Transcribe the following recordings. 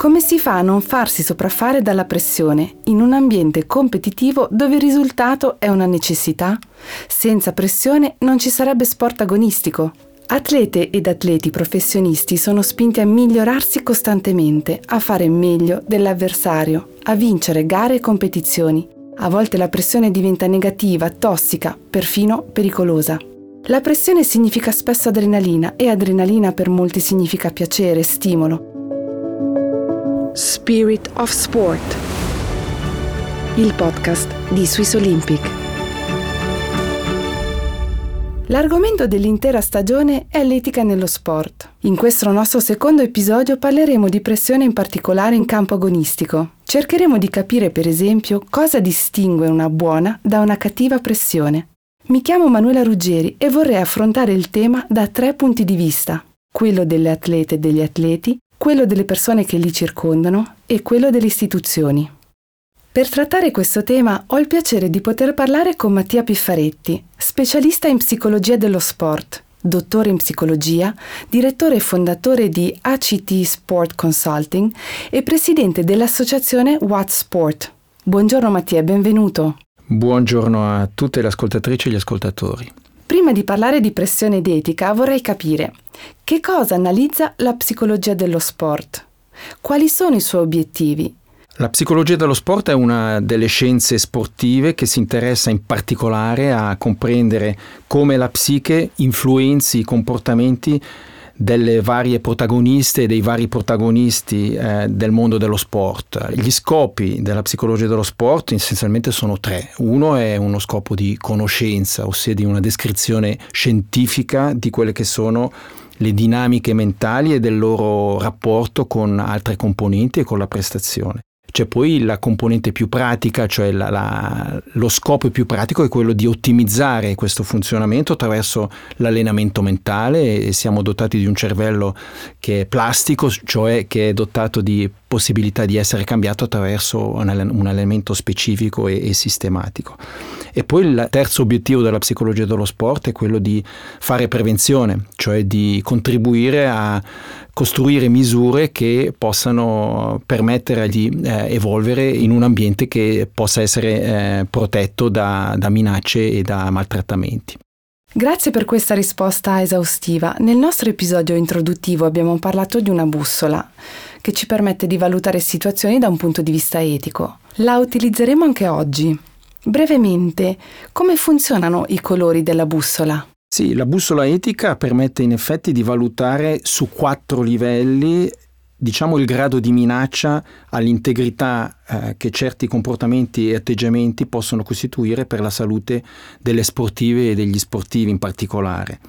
Come si fa a non farsi sopraffare dalla pressione in un ambiente competitivo dove il risultato è una necessità? Senza pressione non ci sarebbe sport agonistico. Atlete ed atleti professionisti sono spinti a migliorarsi costantemente, a fare meglio dell'avversario, a vincere gare e competizioni. A volte la pressione diventa negativa, tossica, perfino pericolosa. La pressione significa spesso adrenalina e adrenalina per molti significa piacere, stimolo. Spirit of Sport, il podcast di Swiss Olympic. L'argomento dell'intera stagione è l'etica nello sport. In questo nostro secondo episodio parleremo di pressione in particolare in campo agonistico. Cercheremo di capire per esempio cosa distingue una buona da una cattiva pressione. Mi chiamo Manuela Ruggeri e vorrei affrontare il tema da tre punti di vista, quello delle atlete e degli atleti, quello delle persone che li circondano e quello delle istituzioni. Per trattare questo tema ho il piacere di poter parlare con Mattia Piffaretti, specialista in psicologia dello sport, dottore in psicologia, direttore e fondatore di ACT Sport Consulting e presidente dell'associazione What Sport. Buongiorno Mattia, benvenuto. Buongiorno a tutte le ascoltatrici e gli ascoltatori. Prima di parlare di pressione ed etica vorrei capire che cosa analizza la psicologia dello sport? Quali sono i suoi obiettivi? La psicologia dello sport è una delle scienze sportive che si interessa in particolare a comprendere come la psiche influenzi i comportamenti delle varie protagoniste e dei vari protagonisti eh, del mondo dello sport. Gli scopi della psicologia dello sport essenzialmente sono tre. Uno è uno scopo di conoscenza, ossia di una descrizione scientifica di quelle che sono le dinamiche mentali e del loro rapporto con altre componenti e con la prestazione. C'è poi la componente più pratica, cioè la, la, lo scopo più pratico è quello di ottimizzare questo funzionamento attraverso l'allenamento mentale e siamo dotati di un cervello che è plastico, cioè che è dotato di possibilità di essere cambiato attraverso un, un allenamento specifico e, e sistematico. E poi il terzo obiettivo della psicologia dello sport è quello di fare prevenzione, cioè di contribuire a costruire misure che possano permettere di eh, evolvere in un ambiente che possa essere eh, protetto da, da minacce e da maltrattamenti. Grazie per questa risposta esaustiva. Nel nostro episodio introduttivo abbiamo parlato di una bussola che ci permette di valutare situazioni da un punto di vista etico. La utilizzeremo anche oggi. Brevemente, come funzionano i colori della bussola? Sì, la bussola etica permette in effetti di valutare su quattro livelli diciamo il grado di minaccia all'integrità eh, che certi comportamenti e atteggiamenti possono costituire per la salute delle sportive e degli sportivi in particolare.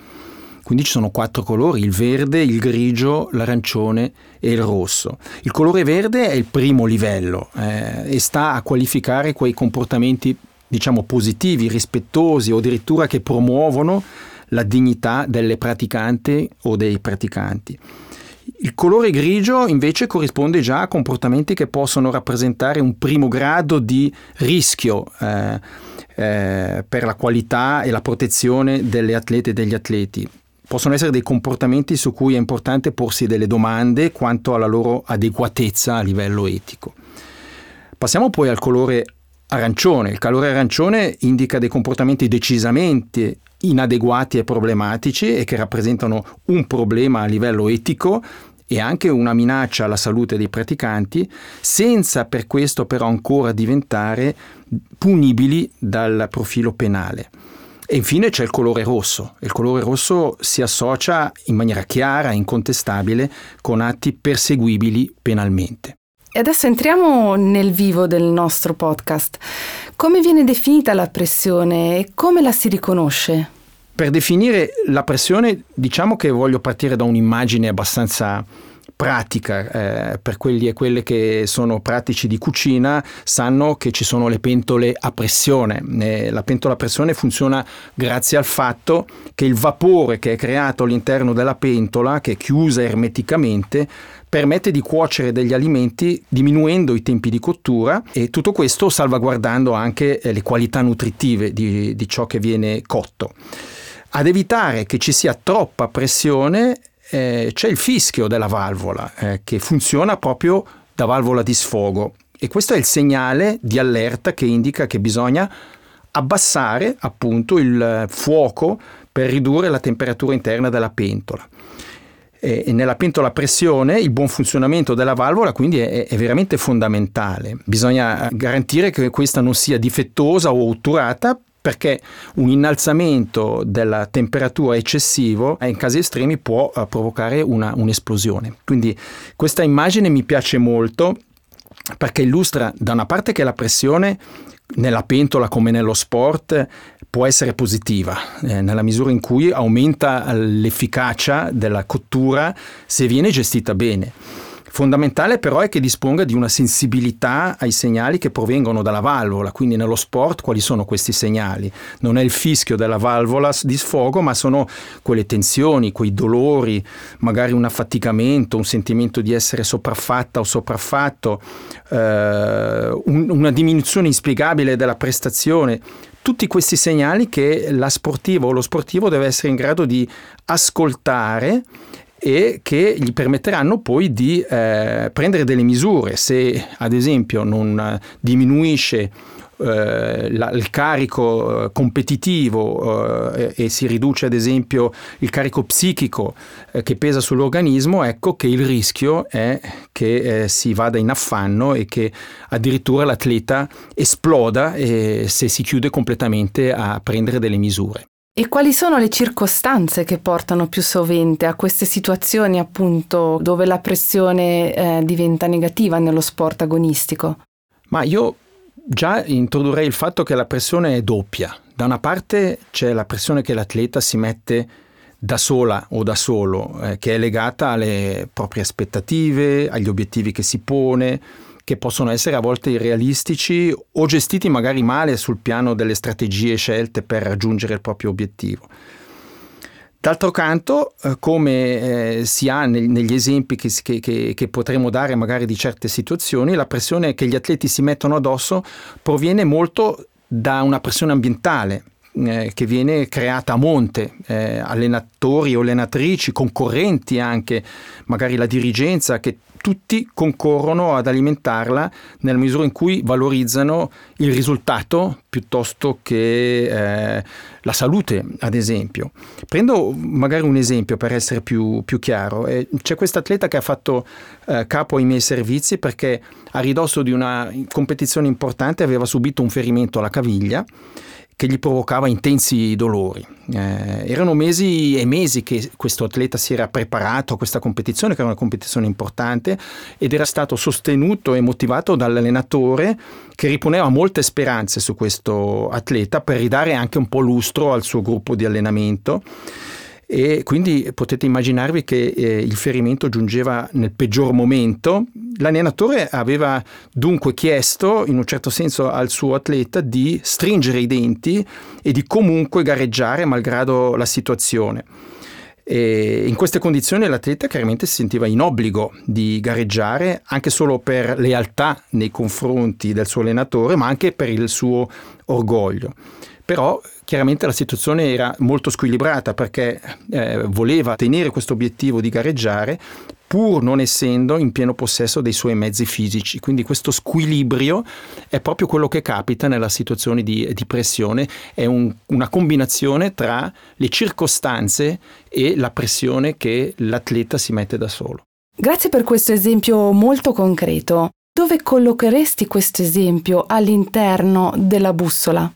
Quindi ci sono quattro colori, il verde, il grigio, l'arancione e il rosso. Il colore verde è il primo livello eh, e sta a qualificare quei comportamenti diciamo positivi, rispettosi o addirittura che promuovono la dignità delle praticanti o dei praticanti. Il colore grigio invece corrisponde già a comportamenti che possono rappresentare un primo grado di rischio eh, eh, per la qualità e la protezione delle atlete e degli atleti. Possono essere dei comportamenti su cui è importante porsi delle domande quanto alla loro adeguatezza a livello etico. Passiamo poi al colore arancione. Il colore arancione indica dei comportamenti decisamente inadeguati e problematici e che rappresentano un problema a livello etico e anche una minaccia alla salute dei praticanti, senza per questo però ancora diventare punibili dal profilo penale. E infine c'è il colore rosso. Il colore rosso si associa in maniera chiara e incontestabile con atti perseguibili penalmente. E adesso entriamo nel vivo del nostro podcast. Come viene definita la pressione e come la si riconosce? Per definire la pressione diciamo che voglio partire da un'immagine abbastanza pratica eh, per quelli e quelle che sono pratici di cucina sanno che ci sono le pentole a pressione. Eh, la pentola a pressione funziona grazie al fatto che il vapore che è creato all'interno della pentola, che è chiusa ermeticamente, permette di cuocere degli alimenti diminuendo i tempi di cottura e tutto questo salvaguardando anche eh, le qualità nutritive di, di ciò che viene cotto. Ad evitare che ci sia troppa pressione eh, c'è il fischio della valvola eh, che funziona proprio da valvola di sfogo e questo è il segnale di allerta che indica che bisogna abbassare appunto il fuoco per ridurre la temperatura interna della pentola. E nella pentola a pressione il buon funzionamento della valvola quindi è, è, veramente fondamentale. Bisogna garantire che questa non sia difettosa o otturata perché un innalzamento della temperatura eccessivo in casi estremi può eh, provocare una, un'esplosione. Quindi questa immagine mi piace molto perché illustra da una parte che la pressione nella pentola come nello sport può essere positiva eh, nella misura in cui aumenta l'efficacia della cottura se viene gestita bene. Fondamentale però è che disponga di una sensibilità ai segnali che provengono dalla valvola, quindi nello sport quali sono questi segnali? Non è il fischio della valvola di sfogo, ma sono quelle tensioni, quei dolori, magari un affaticamento, un sentimento di essere sopraffatta o sopraffatto, eh, un, una diminuzione inspiegabile della prestazione tutti questi segnali che la sportiva o lo sportivo deve essere in grado di ascoltare e che gli permetteranno poi di eh, prendere delle misure. Se ad esempio non diminuisce eh, la, il carico eh, competitivo eh, e si riduce ad esempio il carico psichico eh, che pesa sull'organismo, ecco che il rischio è che eh, si vada in affanno e che addirittura l'atleta esploda se si chiude completamente a prendere delle misure. E quali sono le circostanze che portano più sovente a queste situazioni appunto dove la pressione eh, diventa negativa nello sport agonistico? Ma io già introdurrei il fatto che la pressione è doppia. Da una parte c'è la pressione che l'atleta si mette da sola o da solo, eh, che è legata alle proprie aspettative, agli obiettivi che si pone, che possono essere a volte irrealistici o gestiti magari male sul piano delle strategie scelte per raggiungere il proprio obiettivo. D'altro canto, eh, come eh, si ha negli esempi che, che, che, potremo dare magari di certe situazioni, la pressione che gli atleti si mettono addosso proviene molto da una pressione ambientale, eh, che viene creata a monte, eh, allenatori o allenatrici, concorrenti anche, magari la dirigenza che tutti concorrono ad alimentarla nella misura in cui valorizzano il risultato piuttosto che eh, la salute, ad esempio. Prendo magari un esempio per essere più, più chiaro. Eh, c'è questo atleta che ha fatto eh, capo ai miei servizi perché a ridosso di una competizione importante aveva subito un ferimento alla caviglia che gli provocava intensi dolori. Eh, erano mesi e mesi che questo atleta si era preparato a questa competizione, che era una competizione importante, ed era stato sostenuto e motivato dall'allenatore che riponeva molte speranze su questo atleta per ridare anche un po' lustro al suo gruppo di allenamento e quindi potete immaginarvi che eh, il ferimento giungeva nel peggior momento. L'allenatore aveva dunque chiesto in un certo senso al suo atleta di stringere i denti e di comunque gareggiare malgrado la situazione. E in queste condizioni l'atleta chiaramente si sentiva in obbligo di gareggiare anche solo per lealtà nei confronti del suo allenatore, ma anche per il suo orgoglio. Però chiaramente la situazione era molto squilibrata perché eh, voleva tenere questo obiettivo di gareggiare pur non essendo in pieno possesso dei suoi mezzi fisici. Quindi questo squilibrio è proprio quello che capita nella situazione di, di pressione, è un, una combinazione tra le circostanze e la pressione che l'atleta si mette da solo. Grazie per questo esempio molto concreto. Dove collocheresti questo esempio all'interno della bussola?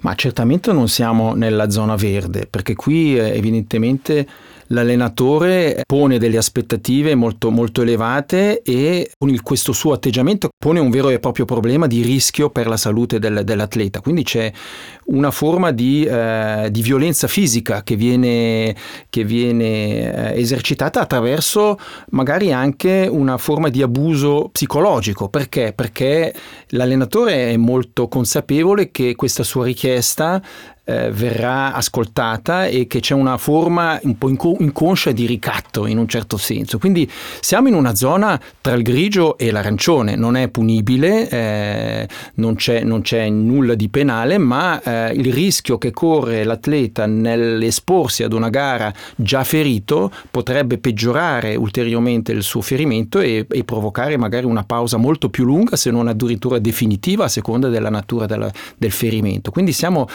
Ma certamente non siamo nella zona verde, perché qui eh, evidentemente l'allenatore pone delle aspettative molto, molto elevate e con il, questo suo atteggiamento pone un vero e proprio problema di rischio per la salute del, dell'atleta. Quindi c'è una forma di, eh, di violenza fisica che viene, che viene eh, esercitata attraverso magari anche una forma di abuso psicologico. Perché? Perché l'allenatore è molto consapevole che questa sua richiesta eh, verrà ascoltata e che c'è una forma un po' inconscia di ricatto in un certo senso. Quindi siamo in una zona tra il grigio e l'arancione, non è punibile, eh, non, c'è, non, c'è, nulla di penale, ma eh, il rischio che corre l'atleta nell'esporsi ad una gara già ferito potrebbe peggiorare ulteriormente il suo ferimento e, e provocare magari una pausa molto più lunga, se non addirittura definitiva, a seconda della natura della, del ferimento. Quindi siamo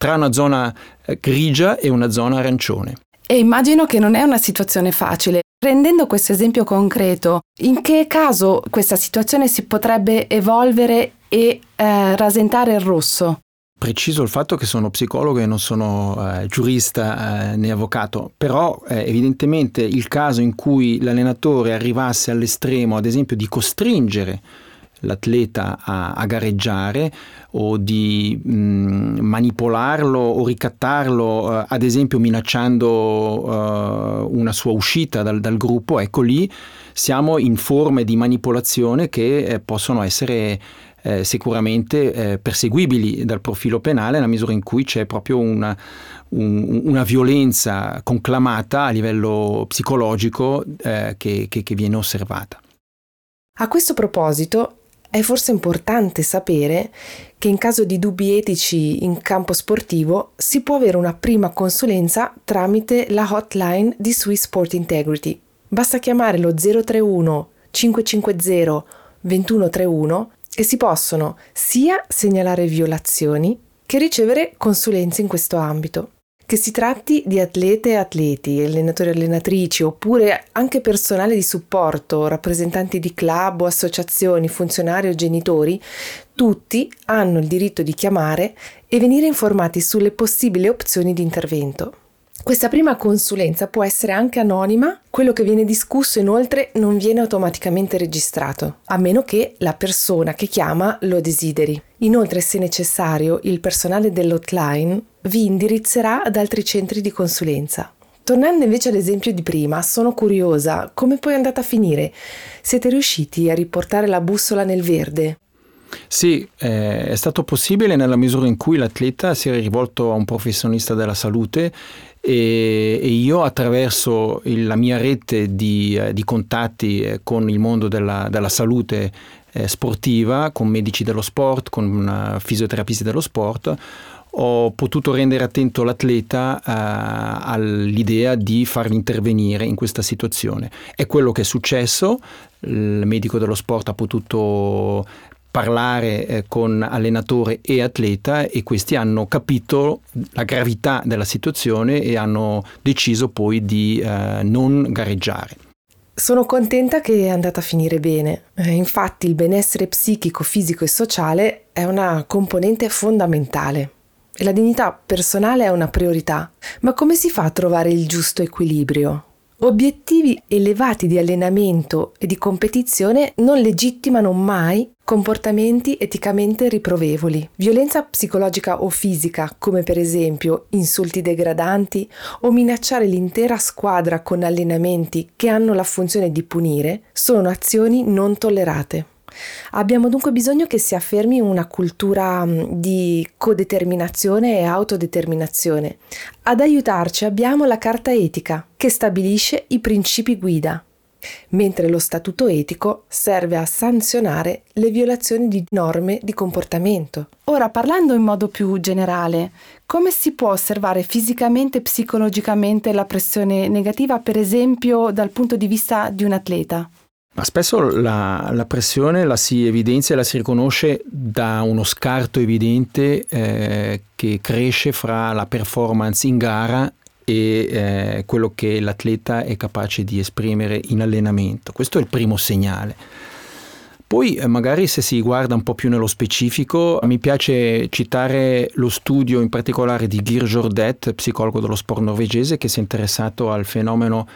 tra una zona eh, grigia e una zona arancione. E immagino che non è una situazione facile. Rendendo questo esempio concreto, in che caso questa situazione si potrebbe evolvere e eh, rasentare il rosso? Preciso il fatto che sono psicologo e non sono eh, giurista eh, né avvocato, però eh, evidentemente il caso in cui l'allenatore arrivasse all'estremo, ad esempio, di costringere l'atleta a, a gareggiare o di mh, manipolarlo o ricattarlo, eh, ad esempio minacciando eh, una sua uscita dal, dal, gruppo, ecco lì siamo in forme di manipolazione che eh, possono essere eh, sicuramente eh, perseguibili dal profilo penale nella misura in cui c'è proprio una, un, una violenza conclamata a livello psicologico eh, che, che, che viene osservata. A questo proposito è forse importante sapere che in caso di dubbi etici in campo sportivo si può avere una prima consulenza tramite la hotline di Swiss Sport Integrity. Basta chiamare lo 031 550 2131 e si possono sia segnalare violazioni che ricevere consulenze in questo ambito. Che si tratti di atlete e atleti, allenatori e allenatrici, oppure anche personale di supporto, rappresentanti di club o associazioni, funzionari o genitori, tutti hanno il diritto di chiamare e venire informati sulle possibili opzioni di intervento. Questa prima consulenza può essere anche anonima, quello che viene discusso inoltre non viene automaticamente registrato, a meno che la persona che chiama lo desideri. Inoltre, se necessario, il personale dell'hotline vi indirizzerà ad altri centri di consulenza. Tornando invece all'esempio di prima, sono curiosa, come poi è andata a finire? Siete riusciti a riportare la bussola nel verde? Sì, eh, è stato possibile nella misura in cui l'atleta si era rivolto a un professionista della salute e, e io attraverso il, la mia rete di, eh, di contatti eh, con il mondo della, della salute eh, sportiva, con medici dello sport, con fisioterapisti dello sport, ho potuto rendere attento l'atleta uh, all'idea di farli intervenire in questa situazione. È quello che è successo, il medico dello sport ha potuto parlare eh, con allenatore e atleta e questi hanno capito la gravità della situazione e hanno deciso poi di eh, non gareggiare. Sono contenta che è andata a finire bene. Eh, infatti il benessere psichico, fisico e sociale è una componente fondamentale e la dignità personale è una priorità. Ma come si fa a trovare il giusto equilibrio? Obiettivi elevati di allenamento e di competizione non legittimano mai comportamenti eticamente riprovevoli, violenza psicologica o fisica, come per esempio insulti degradanti o minacciare l'intera squadra con allenamenti che hanno la funzione di punire, sono azioni non tollerate. Abbiamo dunque bisogno che si affermi una cultura di codeterminazione e autodeterminazione. Ad aiutarci abbiamo la Carta Etica, che stabilisce i principi guida, mentre lo statuto etico serve a sanzionare le violazioni di norme di comportamento. Ora, parlando in modo più generale, come si può osservare fisicamente e psicologicamente la pressione negativa, per esempio dal punto di vista di un atleta? Ma spesso la, la, pressione la si evidenzia e la si riconosce da uno scarto evidente eh, che cresce fra la performance in gara e eh, quello che l'atleta è capace di esprimere in allenamento. Questo è il primo segnale. Poi eh, magari se si guarda un po' più nello specifico, mi piace citare lo studio in particolare di Geir Jordet, psicologo dello sport norvegese, che si è interessato al fenomeno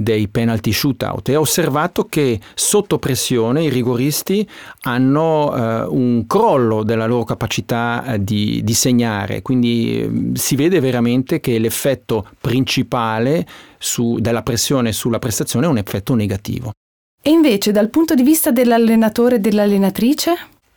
dei penalty shootout e ha osservato che sotto pressione i rigoristi hanno eh, un crollo della loro capacità eh, di, di, segnare, quindi eh, si vede veramente che l'effetto principale su, della pressione sulla prestazione è un effetto negativo. E invece dal punto di vista dell'allenatore e dell'allenatrice?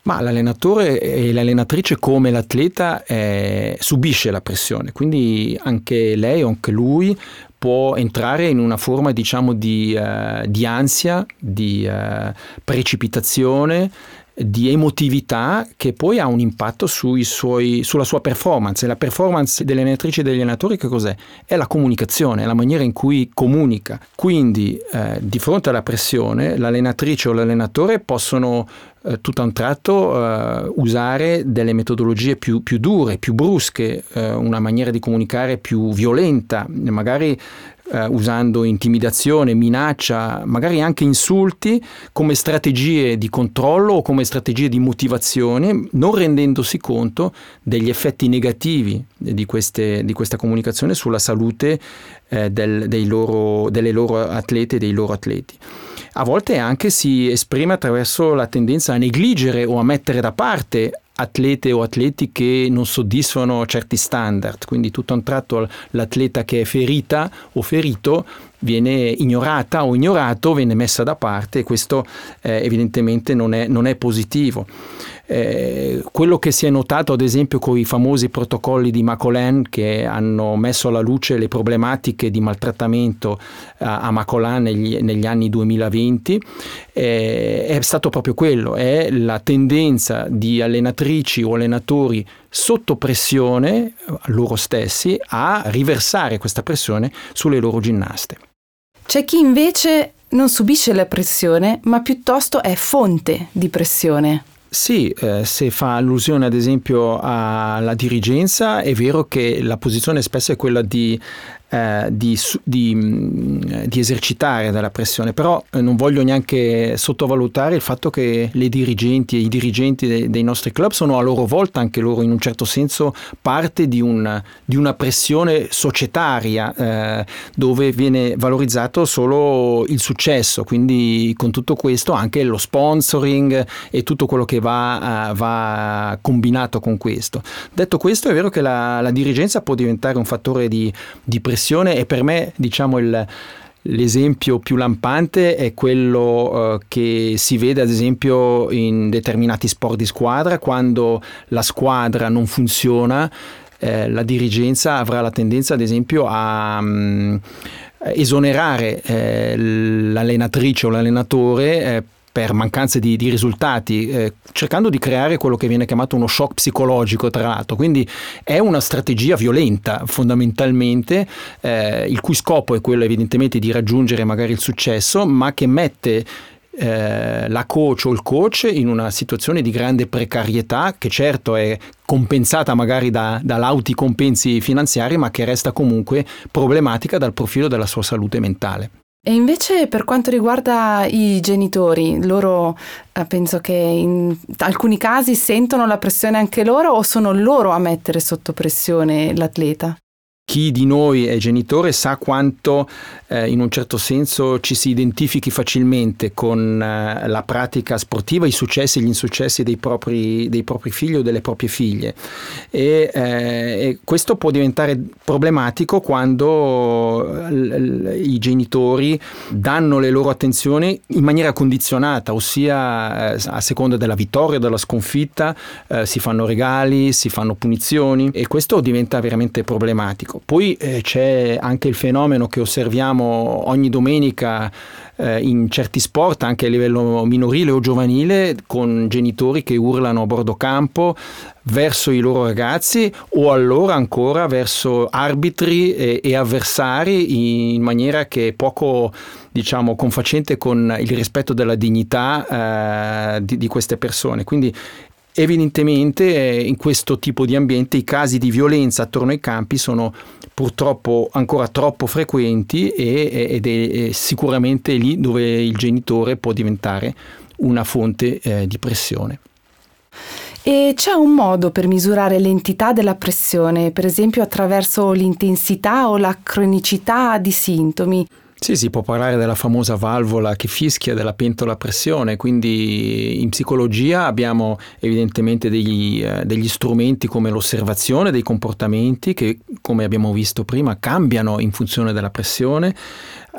Ma l'allenatore e l'allenatrice come l'atleta eh, subisce la pressione, quindi anche lei o anche lui può entrare in una forma diciamo di, uh, di ansia, di uh, precipitazione, di emotività che poi ha un impatto suoi, sulla sua performance. E la performance delle allenatrici e degli allenatori che cos'è? È la comunicazione, è la maniera in cui comunica. Quindi eh, di fronte alla pressione l'allenatrice o l'allenatore possono eh, tutto a un tratto eh, usare delle metodologie più, più dure, più brusche, eh, una maniera di comunicare più violenta, magari eh, usando intimidazione, minaccia, magari anche insulti come strategie di controllo o come strategie di motivazione, non rendendosi conto degli effetti negativi di, queste, di questa comunicazione sulla salute eh, del, loro, delle loro atlete e dei loro atleti a volte anche si esprime attraverso la tendenza a negligere o a mettere da parte atlete o atleti che non soddisfano certi standard, quindi tutto a un tratto l'atleta che è ferita o ferito viene ignorata o ignorato, viene messa da parte e questo eh, evidentemente non è, non è positivo. Eh, quello che si è notato ad esempio con i famosi protocolli di Macolan che hanno messo alla luce le problematiche di maltrattamento a, a Macolan negli, negli, anni 2020 eh, è stato proprio quello, è la tendenza di allenatrici o allenatori sotto pressione loro stessi a riversare questa pressione sulle loro ginnaste. C'è chi invece non subisce la pressione, ma piuttosto è fonte di pressione. Sì, eh, se fa allusione ad esempio alla dirigenza, è vero che la posizione spesso è quella di eh, di, di, mm, di, esercitare della pressione, però eh, non voglio neanche sottovalutare il fatto che le dirigenti e i dirigenti dei, dei nostri club sono a loro volta anche loro in un certo senso parte di, un, di una pressione societaria eh, dove viene valorizzato solo il successo, quindi con tutto questo anche lo sponsoring e tutto quello che va, uh, va combinato con questo. Detto questo è vero che la, la dirigenza può diventare un fattore di, di pressione pressione e per me diciamo il, L'esempio più lampante è quello eh, che si vede ad esempio in determinati sport di squadra, quando la squadra non funziona, eh, la dirigenza avrà la tendenza ad esempio a um, esonerare eh, l'allenatrice o l'allenatore eh, per mancanza di, di risultati, eh, cercando di creare quello che viene chiamato uno shock psicologico, tra l'altro. Quindi è una strategia violenta fondamentalmente, eh, il cui scopo è quello evidentemente di raggiungere magari il successo, ma che mette eh, la coach o il coach in una situazione di grande precarietà che certo è compensata magari da, da lauti compensi finanziari ma che resta comunque problematica dal profilo della sua salute mentale. E invece per quanto riguarda i genitori, loro eh, penso che in alcuni casi sentono la pressione anche loro o sono loro a mettere sotto pressione l'atleta? Chi di noi è genitore sa quanto eh, in un certo senso ci si identifichi facilmente con eh, la pratica sportiva, i successi e gli insuccessi dei propri, dei propri, figli o delle proprie figlie. E, eh, e questo può diventare problematico quando l- l- i genitori danno le loro attenzioni in maniera condizionata, ossia eh, a seconda della vittoria o della sconfitta eh, si fanno regali, si fanno punizioni e questo diventa veramente problematico. Poi eh, c'è anche il fenomeno che osserviamo ogni domenica eh, in certi sport, anche a livello minorile o giovanile, con genitori che urlano a bordo campo verso i loro ragazzi o allora ancora verso arbitri e, e avversari in maniera che è poco diciamo confacente con il rispetto della dignità eh, di, di, queste persone. Quindi Evidentemente in questo tipo di ambiente i casi di violenza attorno ai campi sono purtroppo ancora troppo frequenti ed è sicuramente lì dove il genitore può diventare una fonte eh, di pressione. E c'è un modo per misurare l'entità della pressione, per esempio attraverso l'intensità o la cronicità di sintomi? Sì, si può parlare della famosa valvola che fischia della pentola a pressione, quindi in psicologia abbiamo evidentemente degli, eh, degli, strumenti come l'osservazione dei comportamenti che, come abbiamo visto prima, cambiano in funzione della pressione.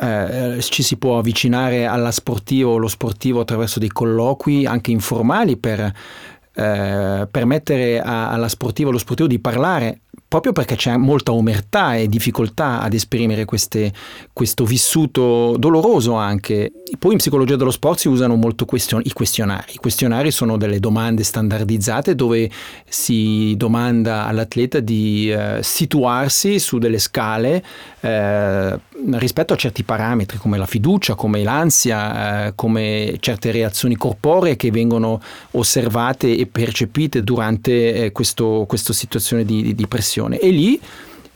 Eh, ci si può avvicinare alla sportiva o allo sportivo attraverso dei colloqui anche informali per eh, permettere a, alla sportiva, allo sportivo di parlare proprio perché c'è molta omertà e difficoltà ad esprimere queste, questo vissuto doloroso anche. Poi in psicologia dello sport si usano molto question- i questionari. I questionari sono delle domande standardizzate dove si domanda all'atleta di eh, situarsi su delle scale eh, rispetto a certi parametri come la fiducia, come l'ansia, eh, come certe reazioni corporee che vengono osservate e percepite durante eh, questa situazione di, di pressione. E lì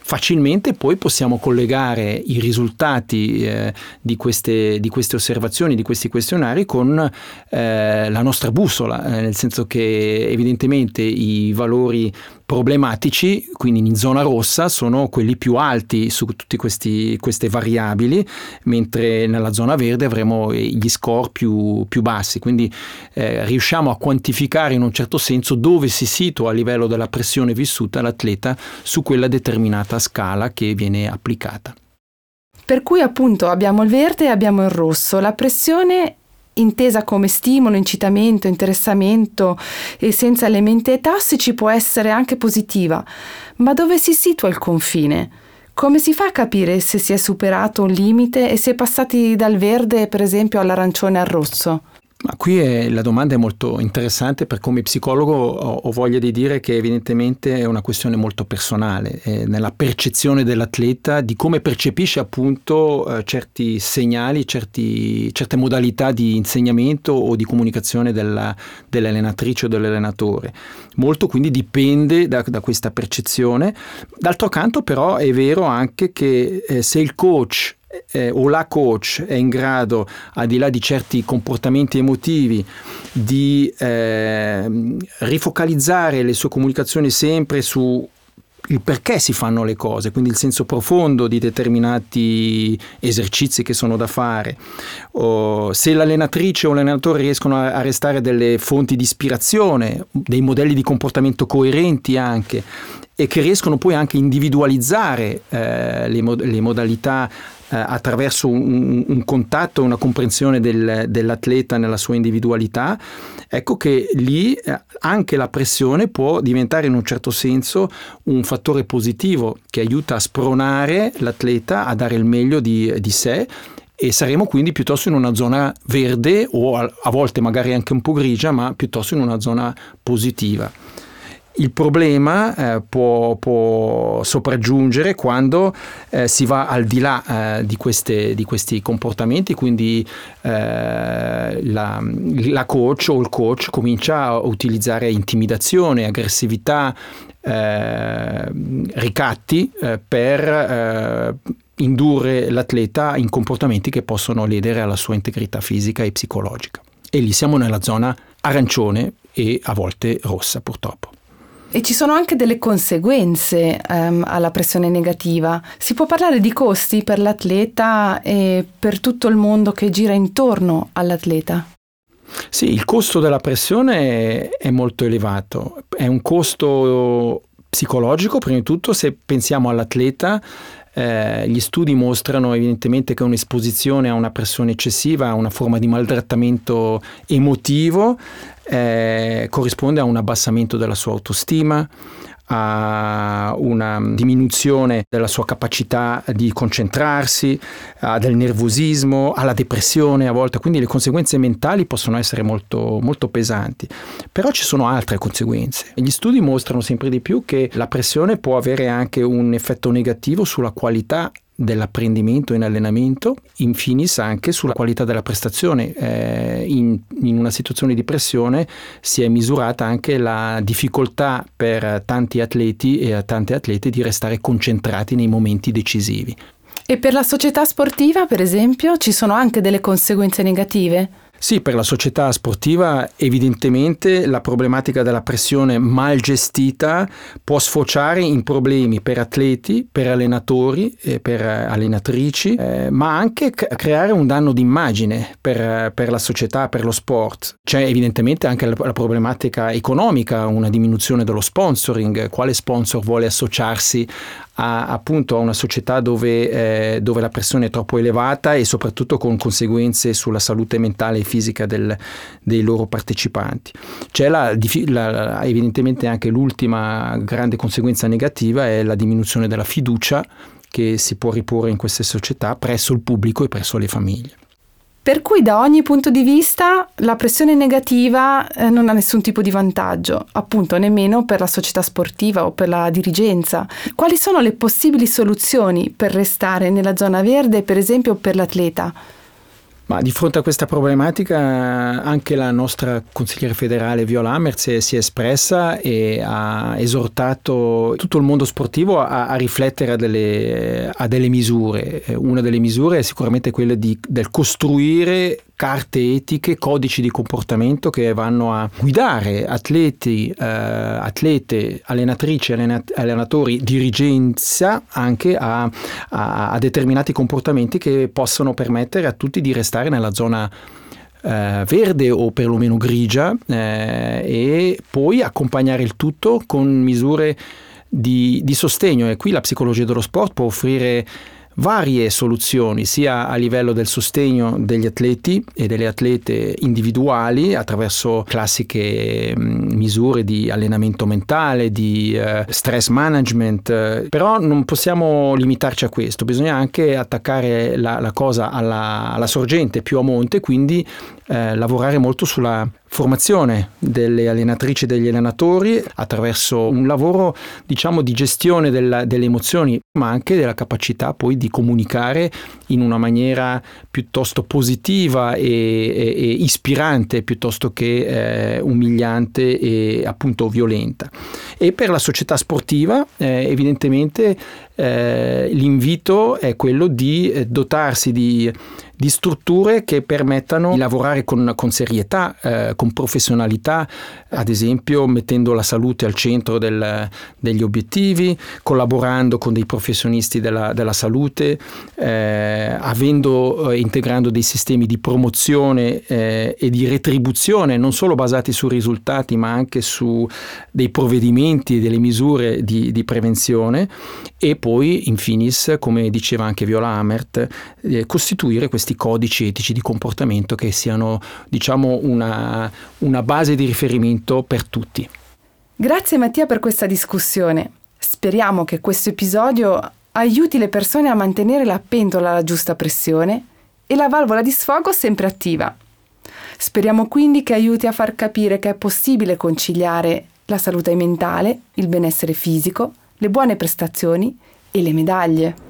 facilmente poi possiamo collegare i risultati eh, di, queste, di, queste, osservazioni, di questi questionari con eh, la nostra bussola, eh, nel senso che evidentemente i valori problematici, quindi in zona rossa, sono quelli più alti su tutte queste variabili, mentre nella zona verde avremo gli score più, più bassi. Quindi eh, riusciamo a quantificare in un certo senso dove si situa a livello della pressione vissuta l'atleta su quella determinata scala che viene applicata. Per cui appunto abbiamo il verde e abbiamo il rosso. La pressione intesa come stimolo, incitamento, interessamento e senza elementi e tassici può essere anche positiva, ma dove si situa il confine? Come si fa a capire se si è superato un limite e si è passati dal verde, per esempio, all'arancione al rosso? Ma qui è, la domanda è molto interessante perché come psicologo ho, ho, voglia di dire che evidentemente è una questione molto personale, eh, nella percezione dell'atleta, di come percepisce appunto eh, certi segnali, certi, certe modalità di insegnamento o di comunicazione della, dell'allenatrice o dell'allenatore. Molto quindi dipende da, da, questa percezione. D'altro canto però è vero anche che eh, se il coach eh, o la coach è in grado, al di là di certi comportamenti emotivi, di eh, rifocalizzare le sue comunicazioni sempre su il perché si fanno le cose, quindi il senso profondo di determinati esercizi che sono da fare. O se l'allenatrice o l'allenatore riescono a, restare delle fonti di ispirazione, dei modelli di comportamento coerenti anche, e che riescono poi anche a individualizzare eh, le, mod- le modalità attraverso un, un, contatto, una comprensione del, dell'atleta nella sua individualità, ecco che lì eh, anche la pressione può diventare in un certo senso un fattore positivo che aiuta a spronare l'atleta a dare il meglio di, di sé e saremo quindi piuttosto in una zona verde o a volte magari anche un po' grigia, ma piuttosto in una zona positiva. Il problema eh, può, può, sopraggiungere quando eh, si va al di là eh, di, queste, di, questi comportamenti, quindi eh, la, la, coach o il coach comincia a utilizzare intimidazione, aggressività, eh, ricatti eh, per indurre l'atleta in comportamenti che possono ledere alla sua integrità fisica e psicologica. E lì siamo nella zona arancione e a volte rossa purtroppo. E ci sono anche delle conseguenze um, alla pressione negativa. Si può parlare di costi per l'atleta e per tutto il mondo che gira intorno all'atleta? Sì, il costo della pressione è molto elevato. È un costo psicologico, prima di tutto, se pensiamo all'atleta. Eh, gli studi mostrano evidentemente che un'esposizione a una pressione eccessiva, a una forma di maltrattamento emotivo, eh, corrisponde a un abbassamento della sua autostima, a una diminuzione della sua capacità di concentrarsi, a del nervosismo, alla depressione a volte, quindi le conseguenze mentali possono essere molto, molto pesanti. Però ci sono altre conseguenze. Gli studi mostrano sempre di più che la pressione può avere anche un effetto negativo sulla qualità dell'apprendimento in allenamento, in finis anche sulla qualità della prestazione. Eh, in, in, una situazione di pressione si è misurata anche la difficoltà per tanti atleti e tante atlete di restare concentrati nei momenti decisivi. E per la società sportiva, per esempio, ci sono anche delle conseguenze negative? Sì, per la società sportiva evidentemente la problematica della pressione mal gestita può sfociare in problemi per atleti, per allenatori e per allenatrici, eh, ma anche creare un danno d'immagine per, per, la società, per lo sport. C'è evidentemente anche la, la, problematica economica, una diminuzione dello sponsoring, quale sponsor vuole associarsi a, appunto a una società dove, eh, dove, la pressione è troppo elevata e soprattutto con conseguenze sulla salute mentale e fisica del, dei loro partecipanti. C'è la, la, evidentemente anche l'ultima grande conseguenza negativa è la diminuzione della fiducia che si può riporre in queste società presso il pubblico e presso le famiglie. Per cui da ogni punto di vista la pressione negativa eh, non ha nessun tipo di vantaggio, appunto nemmeno per la società sportiva o per la dirigenza. Quali sono le possibili soluzioni per restare nella zona verde, per esempio per l'atleta? Ma di fronte a questa problematica anche la nostra consigliere federale Viola Amers si è espressa e ha esortato tutto il mondo sportivo a, a riflettere a delle, a delle, misure. Una delle misure è sicuramente quella di, del costruire carte etiche, codici di comportamento che vanno a guidare atleti, eh, atlete, allenatrici, allenatori, dirigenza anche a, a, a determinati comportamenti che possono permettere a tutti di restare nella zona eh, verde o perlomeno grigia eh, e poi accompagnare il tutto con misure di, di sostegno. E qui la psicologia dello sport può offrire varie soluzioni sia a livello del sostegno degli atleti e delle atlete individuali attraverso classiche mm, misure di allenamento mentale, di uh, stress management, però non possiamo limitarci a questo, bisogna anche attaccare la, la cosa alla, alla sorgente più a monte, quindi eh, lavorare molto sulla formazione delle allenatrici e degli allenatori attraverso un lavoro diciamo di gestione della, delle emozioni ma anche della capacità poi di comunicare in una maniera piuttosto positiva e, e, e ispirante piuttosto che eh, umiliante e appunto violenta. E per la società sportiva eh, evidentemente eh, l'invito è quello di eh, dotarsi di di strutture che permettano di lavorare con, con serietà, eh, con professionalità, ad esempio mettendo la salute al centro del, degli obiettivi, collaborando con dei professionisti della, della salute, eh, avendo, eh, integrando dei sistemi di promozione eh, e di retribuzione non solo basati su risultati ma anche su dei provvedimenti e delle misure di, di prevenzione e poi in finis, come diceva anche Viola Amert, eh, costituire questi questi codici etici di comportamento che siano diciamo una, una base di riferimento per tutti. Grazie Mattia per questa discussione. Speriamo che questo episodio aiuti le persone a mantenere la pentola alla giusta pressione e la valvola di sfogo sempre attiva. Speriamo quindi che aiuti a far capire che è possibile conciliare la salute mentale, il benessere fisico, le buone prestazioni e le medaglie.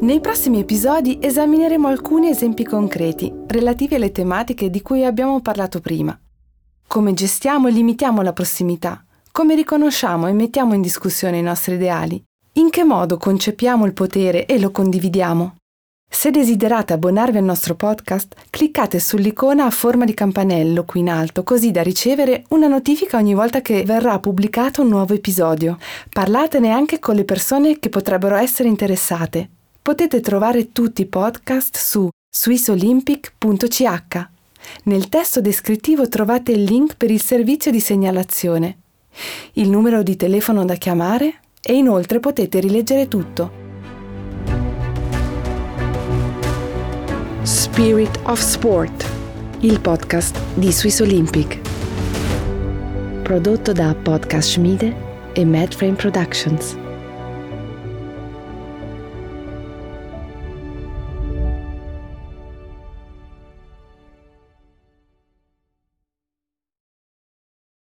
Nei prossimi episodi esamineremo alcuni esempi concreti relativi alle tematiche di cui abbiamo parlato prima. Come gestiamo e limitiamo la prossimità? Come riconosciamo e mettiamo in discussione i nostri ideali? In che modo concepiamo il potere e lo condividiamo? Se desiderate abbonarvi al nostro podcast, cliccate sull'icona a forma di campanello qui in alto, così da ricevere una notifica ogni volta che verrà pubblicato un nuovo episodio. Parlatene anche con le persone che potrebbero essere interessate. Potete trovare tutti i podcast su swissolympic.ch. Nel testo descrittivo trovate il link per il servizio di segnalazione, il numero di telefono da chiamare e inoltre potete rileggere tutto. Spirit of Sport, il podcast di Swiss Olympic. Prodotto da Podcast Schmiede e Madframe Productions.